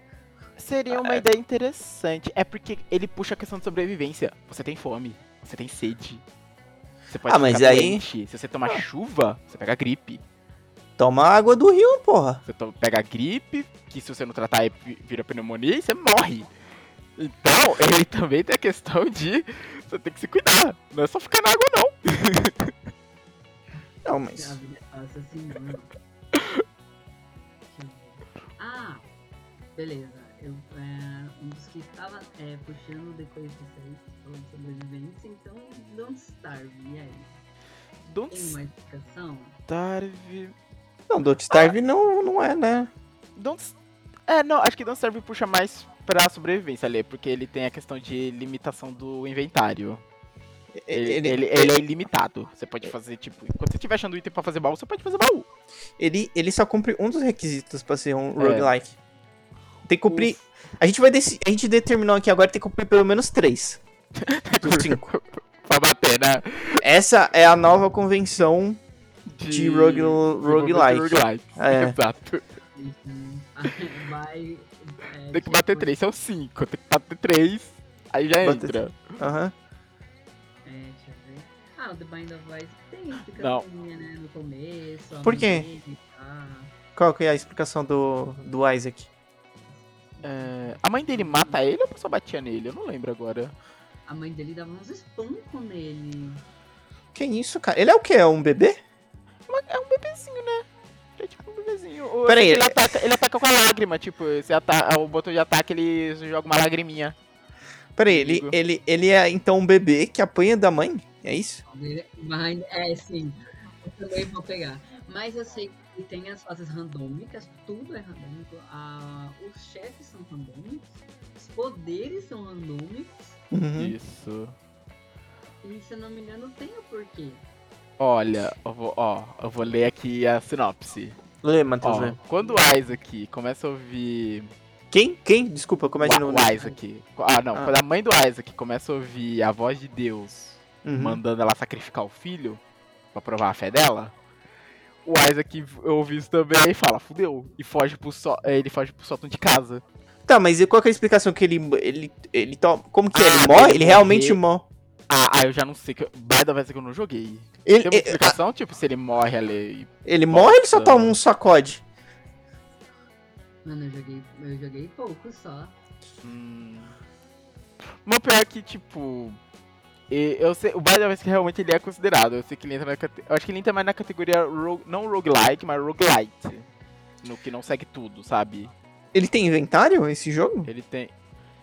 Seria uma ideia interessante. É porque ele puxa a questão de sobrevivência. Você tem fome, você tem sede. Você pode Ah, mas ficar aí- doente. Se você tomar chuva, você pega gripe. Toma água do rio, porra. Você to- pega gripe, que se você não tratar vira pneumonia e você morre. Então, ele também tem a questão de você tem que se cuidar. Não é só ficar na água, não. Não, mas. é assim. Ah, beleza. Eu, é, um dos que estava é, puxando depois disso aí, falando de sobrevivência, então Don't Starve. E aí? Don't Tem uma explicação? Starve. Não, Don't Starve não, não é, né? Don't... É, não, acho que Don't Starve puxa mais pra sobrevivência ali, porque ele tem a questão de limitação do inventário. Ele, Ele, ele, ele é ilimitado. Você pode fazer, tipo, enquanto você estiver achando item pra fazer baú, você pode fazer baú. ele, ele só cumpre um dos requisitos pra ser um É. roguelike. Tem que cumprir. A gente vai deci- A gente determinou aqui agora que tem que cumprir pelo menos três. Dos cinco. pra bater, né? Essa é a nova convenção de rogue, roguelike. roguelike. É. Exato. Uhum. Vai. é, Tem que bater tipo, três, são cinco. Tem que bater três, aí já Bater entra. Aham. É, deixa eu ver. Ah, o The Bind of Isaac tem explicaçãozinha, né? No começo. Por quê? Qual que é a explicação do, do Isaac? É, a mãe dele mata ele ou a pessoa batia nele? Eu não lembro agora. A mãe dele dava uns espancos nele. Que isso, cara? Ele é o quê? É um bebê? É um bebezinho, né? É tipo um bebezinho. Ou Pera aí, ele, é- ataca, ele ataca com a lágrima, tipo, você ata o botão de ataque ele joga uma lagriminha. Peraí, ele, ele, ele é então um bebê que apanha da mãe? É isso? É, sim. Eu também vou pegar. Mas eu sei que tem as fases randômicas, tudo é randômico. Ah, os chefes são randômicos, os poderes são randômicos. Uhum. Isso. E se eu não me engano, tem o porquê. Olha, eu vou, ó, eu vou ler aqui a sinopse. Lê, Matheus, Ó, lê. quando o Isaac começa a ouvir Quem? Quem? Desculpa, como é de novo? o Isaac. Ah, não. Ah. Quando a mãe do Isaac começa a ouvir a voz de Deus Uhum. mandando ela sacrificar o filho pra provar a fé dela, o Isaac ouve isso também e fala, fudeu. E foge pro só, ele foge pro sótão de casa. Tá, mas e qual que é a explicação que ele. ele, ele to... Como que é? Ah, Ele morre? ele Ele realmente morre. Ah, ah, eu já não sei. que By the way, que eu não joguei. Ele, Tem uma ele, explicação, tipo, se ele morre ali. ele morre ou ele só toma um sacode? Mano, eu joguei, eu joguei pouco só. Hum... Mas pior é que, tipo. E- Eu sei, o the way, que realmente ele é considerado. Eu sei que ele entra na Eu acho que ele entra mais na categoria ro- não roguelike, mas roguelite. No que não segue tudo, sabe? Ele tem inventário esse jogo? Ele tem.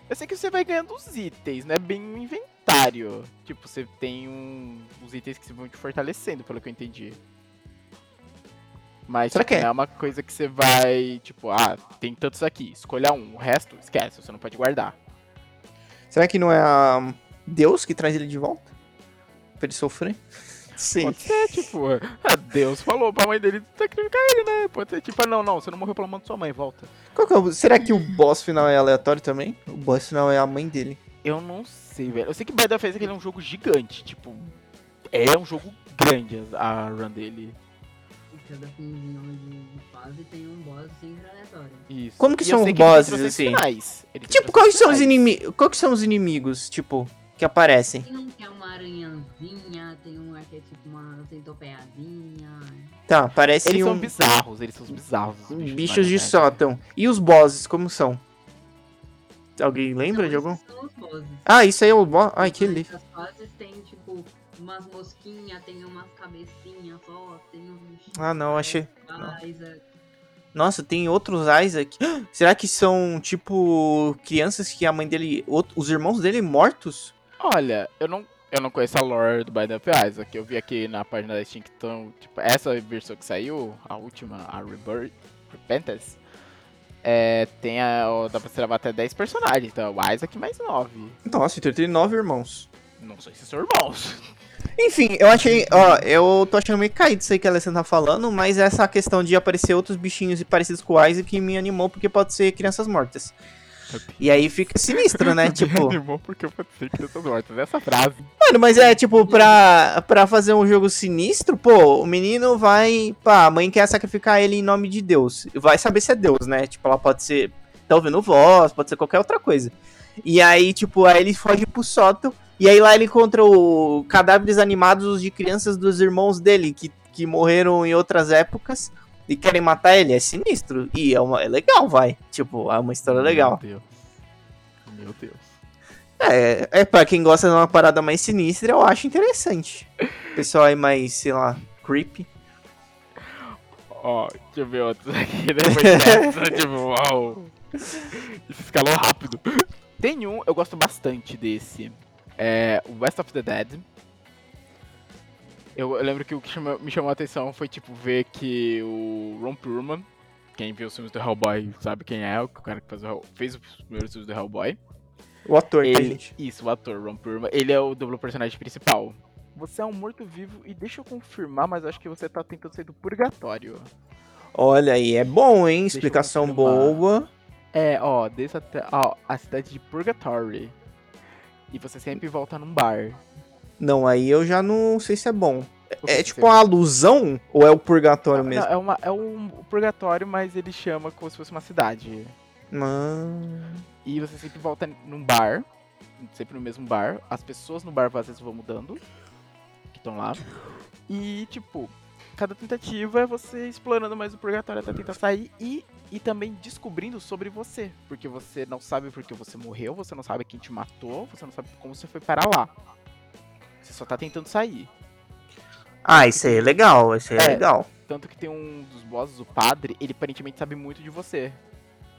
Eu sei que você vai ganhando os itens, não é bem um inventário. Tipo, você tem um... os itens que vão te fortalecendo, pelo que eu entendi. Mas tipo, que é? não é uma coisa que você vai, tipo, ah, tem tantos aqui, escolha um. O resto, esquece, você não pode guardar. Será que não é a Deus que traz ele de volta? Pra ele sofrer? Sim. Pode ser, tipo, ah, Deus falou pra mãe dele sacrificar ele, né? Pode ser, tipo, ah, não, não, você não morreu pela mão de sua mãe, volta. Qual que é o- Será que o boss final é aleatório também? O boss final é a mãe dele. Eu não sei, velho. Eu sei que Bad of ele é um jogo gigante, tipo, é um jogo grande a run dele. Cada finzinho de, fase tem um boss sempre aleatório. Isso. Como que E eu são sei os bosses, assim? finais. Tipo, quais são os inimigos? Quais que são os inimigos, tipo, que aparecem? Tem um que é uma aranhazinha, tem um que é tipo uma centopeadinha. Tá, parecem Eles um... são bizarros, eles são bizarros. os bichos de sótão. E os bosses, como são? Alguém lembra de Então, algum? esses São os bosses. Ah, isso aí é o boss. Ai, que li. As fases tem tipo umas mosquinhas, tem umas cabecinhas só, tem uns. Ah, não, achei. Isaac. Nossa, tem outros Isaac. Será que são, tipo, crianças que a mãe dele. Os irmãos dele mortos? Olha, eu não, eu não conheço a lore do Biden of Isaac. Eu vi aqui na página da Steam que estão. Tipo, essa versão que saiu, a última, a Rebirth, Repentance, é, tem a. ó, dá pra você levar até 10 personagens. Então, o Isaac mais 9. Nossa, então tem nove irmãos. Não sei se são irmãos. Enfim, eu achei. Ó, eu tô achando meio caído isso aí que a Alessandra tá falando, mas essa questão de aparecer outros bichinhos parecidos com o Isaac me animou, porque pode ser crianças mortas. E aí fica sinistro, né? Tipo. Animou porque eu pensei que crianças mortas. Essa frase. Mano, mas é tipo, pra, pra fazer um jogo sinistro, pô, o menino vai. Pá, a mãe quer sacrificar ele em nome de Deus. Vai saber se é Deus, né? Tipo, ela pode ser. Tá ouvindo voz, pode ser qualquer outra coisa. E aí, tipo, aí ele foge pro sótão. E aí lá ele encontra o cadáveres animados de crianças dos irmãos dele, que, que morreram em outras épocas e querem matar ele. É sinistro. E é, uma, é legal, vai. Tipo, é uma história legal. Meu Deus. Meu Deus. É, é pra quem gosta de uma parada mais sinistra, eu acho interessante. Pessoal aí mais, sei lá, creepy. Ó, deixa eu ver outros aqui, depois dessa, tipo, uau. Isso escalou rápido. Tem um, eu gosto bastante desse. É West of the Dead. Eu, lembro que o que chama- me chamou a atenção foi, tipo, ver que o Ron Perlman, quem viu os filmes do Hellboy sabe quem é, o cara que faz o fez os primeiros filmes do Hellboy. O ator, tá, Ele, gente? isso, o ator Ron Perlman, ele é o duplo personagem principal. Você é um morto-vivo e deixa eu confirmar, mas acho que você tá tentando sair do purgatório. Olha aí, é bom, hein? Explicação boa. É, ó, desde até, ó, a cidade de Purgatory. E você sempre volta num bar. Não, aí eu já não sei se é bom. É tipo uma alusão ou é o purgatório Não, mesmo? é, uma, é um purgatório, mas ele chama como se fosse uma cidade. Mano. E você sempre volta num bar, sempre no mesmo bar. As pessoas no bar às vezes vão mudando, que estão lá. E, tipo, cada tentativa é você explorando mais o purgatório até tentar sair e, e também descobrindo sobre você. Porque você não sabe por que você morreu, você não sabe quem te matou, você não sabe como você foi parar lá. Você só tá tentando sair. Ah, isso aí é legal, isso aí é, É. legal. Tanto que tem um dos bosses, o padre, ele aparentemente sabe muito de você.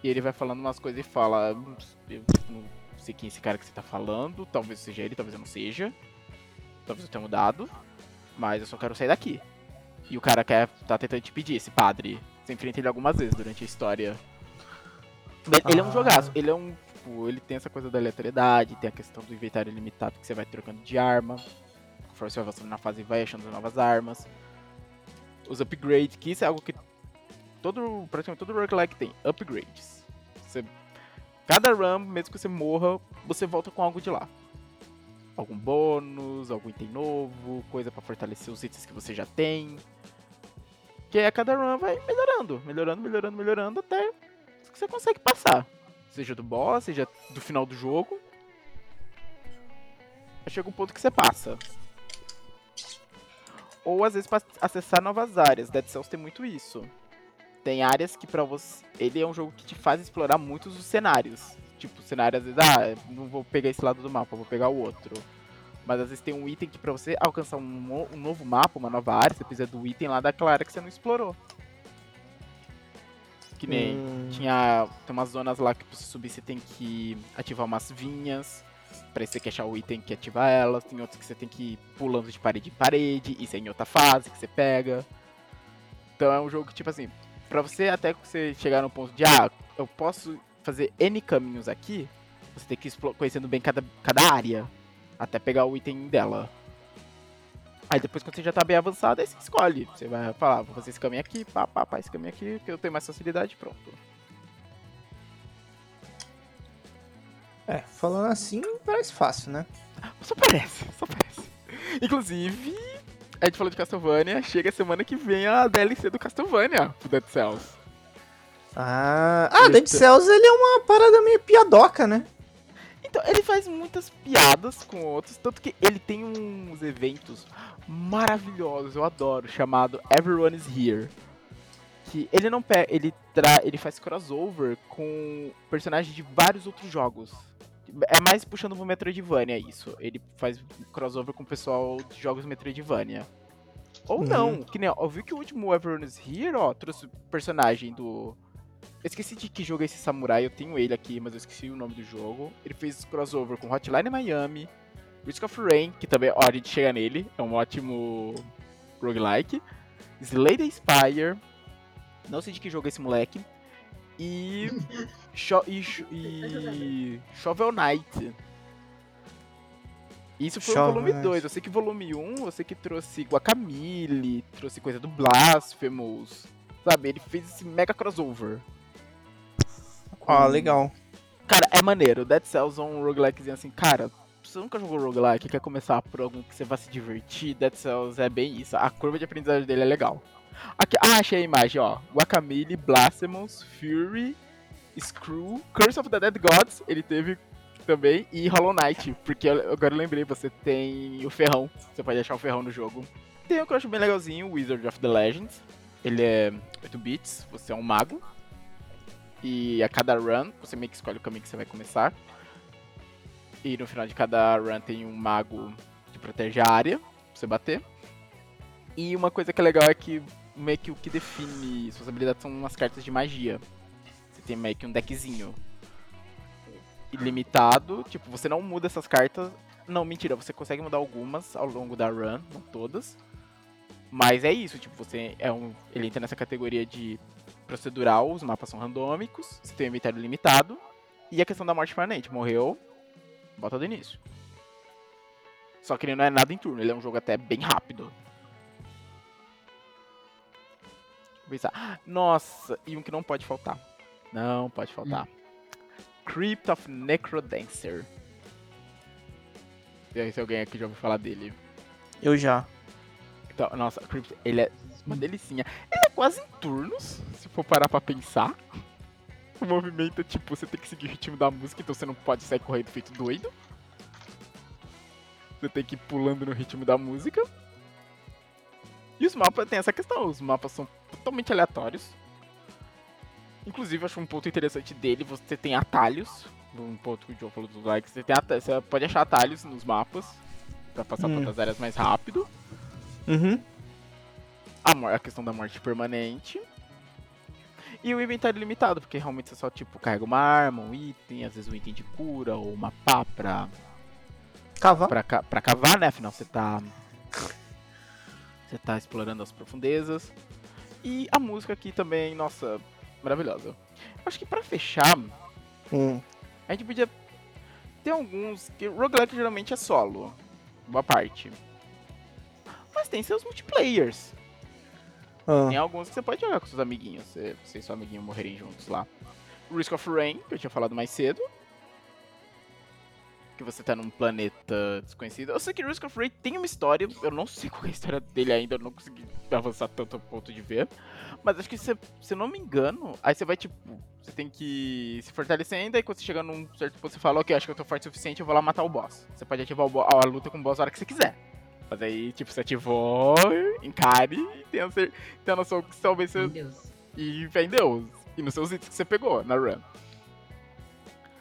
E ele vai falando umas coisas e fala: "Hum, Eu não sei quem é esse cara que você tá falando, talvez seja ele, talvez eu não seja. Talvez eu tenha mudado. Mas eu só quero sair daqui. E o cara quer tá tentando te pedir, esse padre. Você enfrenta ele algumas vezes durante a história. Ele- Ele é um Ah. jogaço, ele é um. Tipo, ele tem essa coisa da aleatoriedade, tem a questão do inventário limitado que você vai trocando de arma. Conforme você vai avançando na fase, vai achando novas armas os upgrades, que isso é algo que todo, praticamente todo roguelike tem, upgrades. Você, cada run, mesmo que você morra, você volta com algo de lá. Algum bônus, algum item novo, coisa pra fortalecer os itens que você já tem. Que aí a cada run vai melhorando, melhorando, melhorando, melhorando, até que você consegue passar. Seja do boss, seja do final do jogo. Chega um ponto que você passa ou às vezes para acessar novas áreas. Dead Cells tem muito isso. Tem áreas que pra você, ele é um jogo que te faz explorar muitos os cenários. Tipo, cenário às vezes, ah, não vou pegar esse lado do mapa, vou pegar o outro. Mas às vezes tem um item que pra você alcançar um, um novo mapa, uma nova área, você precisa do item lá daquela área que você não explorou. Que nem Hum, tinha tem umas zonas lá que pra você subir você tem que ativar umas vinhas. Pra você achar o item que ativa elas. Tem outros que você tem que ir pulando de parede em parede. Isso é em outra fase que você pega. Então é um jogo que, tipo assim, pra você até você chegar no ponto de ah, eu posso fazer N caminhos aqui, você tem que ir conhecendo bem cada, cada área. Até pegar o item dela. Aí depois quando você já tá bem avançado, aí você escolhe. Você vai falar, vou fazer esse caminho aqui, pá, pá, pá, esse caminho aqui, que eu tenho mais facilidade, pronto. É, falando assim, parece fácil, né? Só parece, só parece. Inclusive, a gente falou de Castlevania, chega semana que vem a DLC do Castlevania pro Dead Cells. Ah, ah Dead Cells ele é uma parada meio piadoca, né? Então, ele faz muitas piadas com outros, tanto que ele tem uns eventos maravilhosos, eu adoro, chamado Everyone is Here. Que ele não pega, ele tra ele faz crossover com personagens de vários outros jogos. É mais puxando pro Metroidvania isso. Ele faz crossover com o pessoal de jogos Metroidvania. Ou Uhum. não, que nem, ó, eu vi que o último Everyone is Here, ó, trouxe personagem do eu esqueci de que jogo é esse samurai, eu tenho ele aqui, mas eu esqueci o nome do jogo. Ele fez crossover com Hotline Miami, Risk of Rain, que também, ó, a gente chega nele, é um ótimo roguelike. Slay the Spire, não sei de que jogo é esse moleque. E. Sho e, Sho- e Shovel Knight. Isso foi Shovel o volume Knight. 2. Eu sei que volume 1, você que trouxe Guacamole, trouxe coisa do Blasphemous. Sabe, ele fez esse mega crossover. Ah, com legal. Cara, é maneiro. Dead Cells é um roguelikezinho assim, cara. Se você nunca jogou roguelike quer começar por algum que você vá se divertir, Dead Cells é bem isso. A curva de aprendizagem dele é legal. Aqui, ah, achei a imagem, ó. Guacamole, Blasphemous, Fury, Screw, Curse of the Dead Gods, ele teve também, e Hollow Knight, porque eu- agora eu lembrei, você tem o ferrão, você pode achar o ferrão no jogo. Tem um que eu acho bem legalzinho, Wizard of the Legends. Ele é 8 bits, você é um mago. E a cada run, você meio que escolhe o caminho que você vai começar. E no final de cada run tem um mago que protege a área pra você bater. E uma coisa que é legal é que meio que o que define suas habilidades são umas cartas de magia. Você tem meio que um deckzinho ilimitado, tipo, você não muda essas cartas. Não, mentira, você consegue mudar algumas ao longo da run, não todas. Mas é isso, tipo, você é um. Ele entra nessa categoria de procedural, os mapas são randômicos, você tem um inventário limitado. E a questão da morte permanente, morreu, bota do início. Só que ele não é nada em turno, ele é um jogo até bem rápido. Eu pensar. Nossa, e um que não pode faltar. Não pode faltar. Crypt of Necrodancer. E aí, se alguém aqui já ouviu falar dele. Eu já. Então, nossa, Crypt, ele é uma delicinha. Ele é quase em turnos, se for parar pra pensar. O movimento é tipo, você tem que seguir o ritmo da música, então você não pode sair correndo feito doido. Você tem que ir pulando no ritmo da música. E os mapas tem essa questão, os mapas são totalmente aleatórios. Inclusive, acho um ponto interessante dele, você tem atalhos. Um ponto que o Joe falou dos likes, você, tem você pode achar atalhos nos mapas pra passar Hum. por outras áreas mais rápido. Uhum. A, a questão da morte permanente. E o inventário limitado, porque realmente você só, tipo, carrega uma arma, um item, às vezes um item de cura, ou uma pá pra, Cavar. pra, pra cavar, né? Afinal, você tá. Você tá explorando as profundezas. E a música aqui também, nossa, maravilhosa. Acho que pra fechar, Hum. a gente podia ter alguns. que roguelike geralmente é solo, boa parte. Mas tem seus multiplayers. Ah. Tem alguns que você pode jogar com seus amiguinhos, se você e seu amiguinho morrerem juntos lá. Risk of Rain, que eu tinha falado mais cedo. Que você tá num planeta desconhecido. Eu sei que Risk of Rain tem uma história, eu não sei qual é a história dele ainda, eu não consegui avançar tanto ao ponto de ver. Mas acho que se, se não me engano, aí você vai tipo. Você tem que se fortalecendo, aí quando você chega num certo ponto, você fala, ok, acho que eu tô forte o suficiente, eu vou lá matar o boss. Você pode ativar o a luta com o boss a hora que você quiser. Mas aí, tipo, você ativou, encare e tenha, cer- tenha noção que talvez você. Deus. E Deus. E nos seus itens que você pegou na run.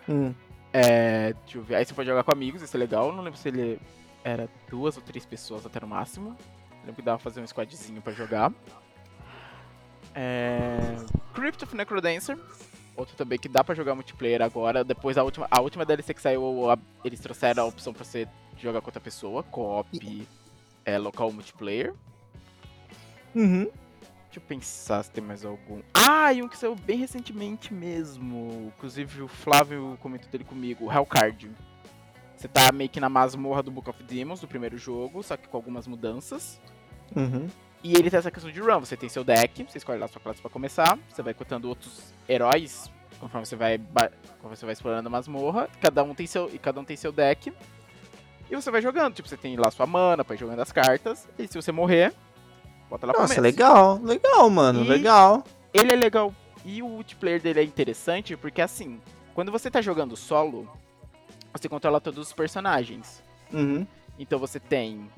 Hum. É. Deixa eu ver. Aí você pode jogar com amigos, isso é legal. Não lembro se ele era duas ou três pessoas até no máximo. Lembro que dava pra fazer um squadzinho pra jogar. É. Crypt of Necrodancer. Outro também que dá pra jogar multiplayer agora. Depois a última, a última DLC que saiu, a- eles trouxeram a opção pra você jogar com outra pessoa. Co-op, é, local multiplayer. Uhum. Deixa eu pensar se tem mais algum. Ah, e um que saiu bem recentemente mesmo. Inclusive o Flávio comentou dele comigo, o Hellcard. Você tá meio que na masmorra do Book of Demons, do primeiro jogo, só que com algumas mudanças. Uhum. E ele tem essa questão de run. Você tem seu deck, você escolhe lá sua classe pra começar. Você vai contando outros heróis conforme você vai, conforme você vai explorando a masmorra. Cada um tem seu, e cada um tem seu deck. E você vai jogando. Tipo, você tem lá sua mana pra ir jogando as cartas. E se você morrer, bota lá pra Nossa, legal. Legal, mano. E- Legal. Ele é legal e o multiplayer dele é interessante porque assim, quando você tá jogando solo, você controla todos os personagens. Uhum. Então você tem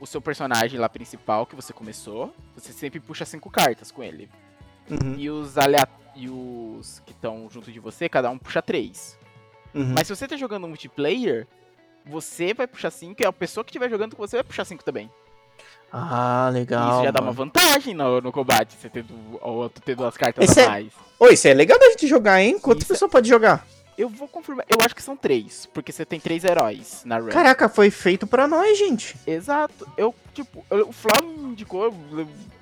o seu personagem lá principal que você começou, você sempre puxa cinco cartas com ele. Uhum. E os alea e os que estão junto de você, cada um puxa três. Uhum. Mas se você tá jogando multiplayer, você vai puxar cinco e a pessoa que estiver jogando com você vai puxar cinco também. Ah, legal. isso já dá uma vantagem no, no combate, você tendo, o outro tendo as cartas Esse a é- mais. Ô, isso é legal da gente jogar, hein? Quantas é- pessoas pode jogar? Eu vou confirmar. Eu acho que são três, porque você tem três heróis na run. Caraca, foi feito pra nós, gente. Exato. Eu, tipo, eu- o Flávio me indicou,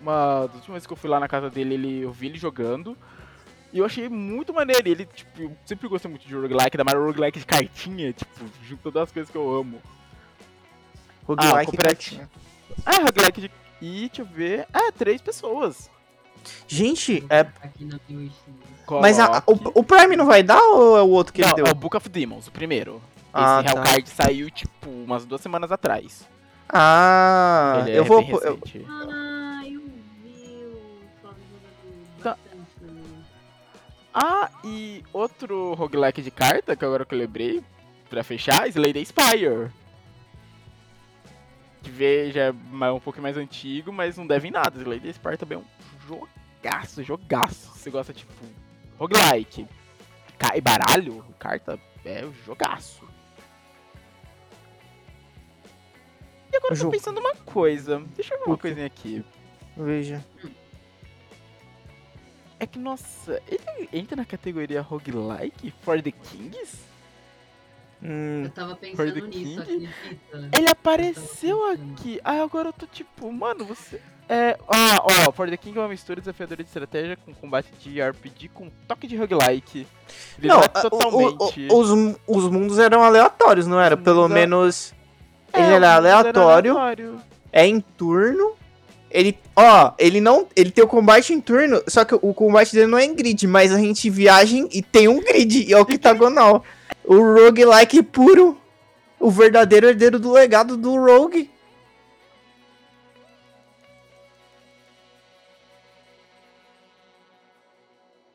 uma das últimas vezes que eu fui lá na casa dele, ele, eu vi ele jogando. E eu achei muito maneiro. Ele, tipo, eu sempre gostei muito de roguelike, ainda mais roguelike de cartinha, tipo, junto todas as coisas que eu amo. Roguelike cooperativo. cartinha. Ah, roguelike de. E deixa eu ver. Ah, três pessoas. Gente, é, Aqui na POX. mas a- o, o Prime não vai dar ou é o outro que Não, ele deu? é o Book of Demons, o primeiro. Ah, Esse tá. Hellcard saiu, tipo, umas duas semanas atrás. Ah, Ele é eu vou. bem eu- recente. Ah, Ah, e outro roguelike de carta, que agora que eu lembrei, pra fechar, Slay the Spire. Que veja é um pouco mais antigo, mas não deve em nada. Slay the Spire também é um jogaço, jogaço. Você gosta, tipo, roguelike. E baralho, carta, é um jogaço. E agora eu tô Jogo. pensando uma coisa. Deixa eu ver uma coisinha aqui. Veja. É que, nossa, ele entra na categoria roguelike for the Kings? Hum, Eu tava For pensando the nisso, King? acredita? Ele apareceu aqui. Ah, agora eu tô tipo, mano, você. É. Ah, ó, For the King é uma mistura desafiadora de estratégia com combate de RPG com toque de roguelike. Ele não, a- o- totalmente. o- os, os mundos eram aleatórios, não era? Os Pelo mundos menos. É, Ele era aleatório, aleatório. é em turno. Ele, ó, ele não, ele tem o combate em turno, só que o combate dele não é em grid, mas a gente viaja e tem um grid, e é octagonal. o roguelike puro, o verdadeiro herdeiro do legado do Rogue.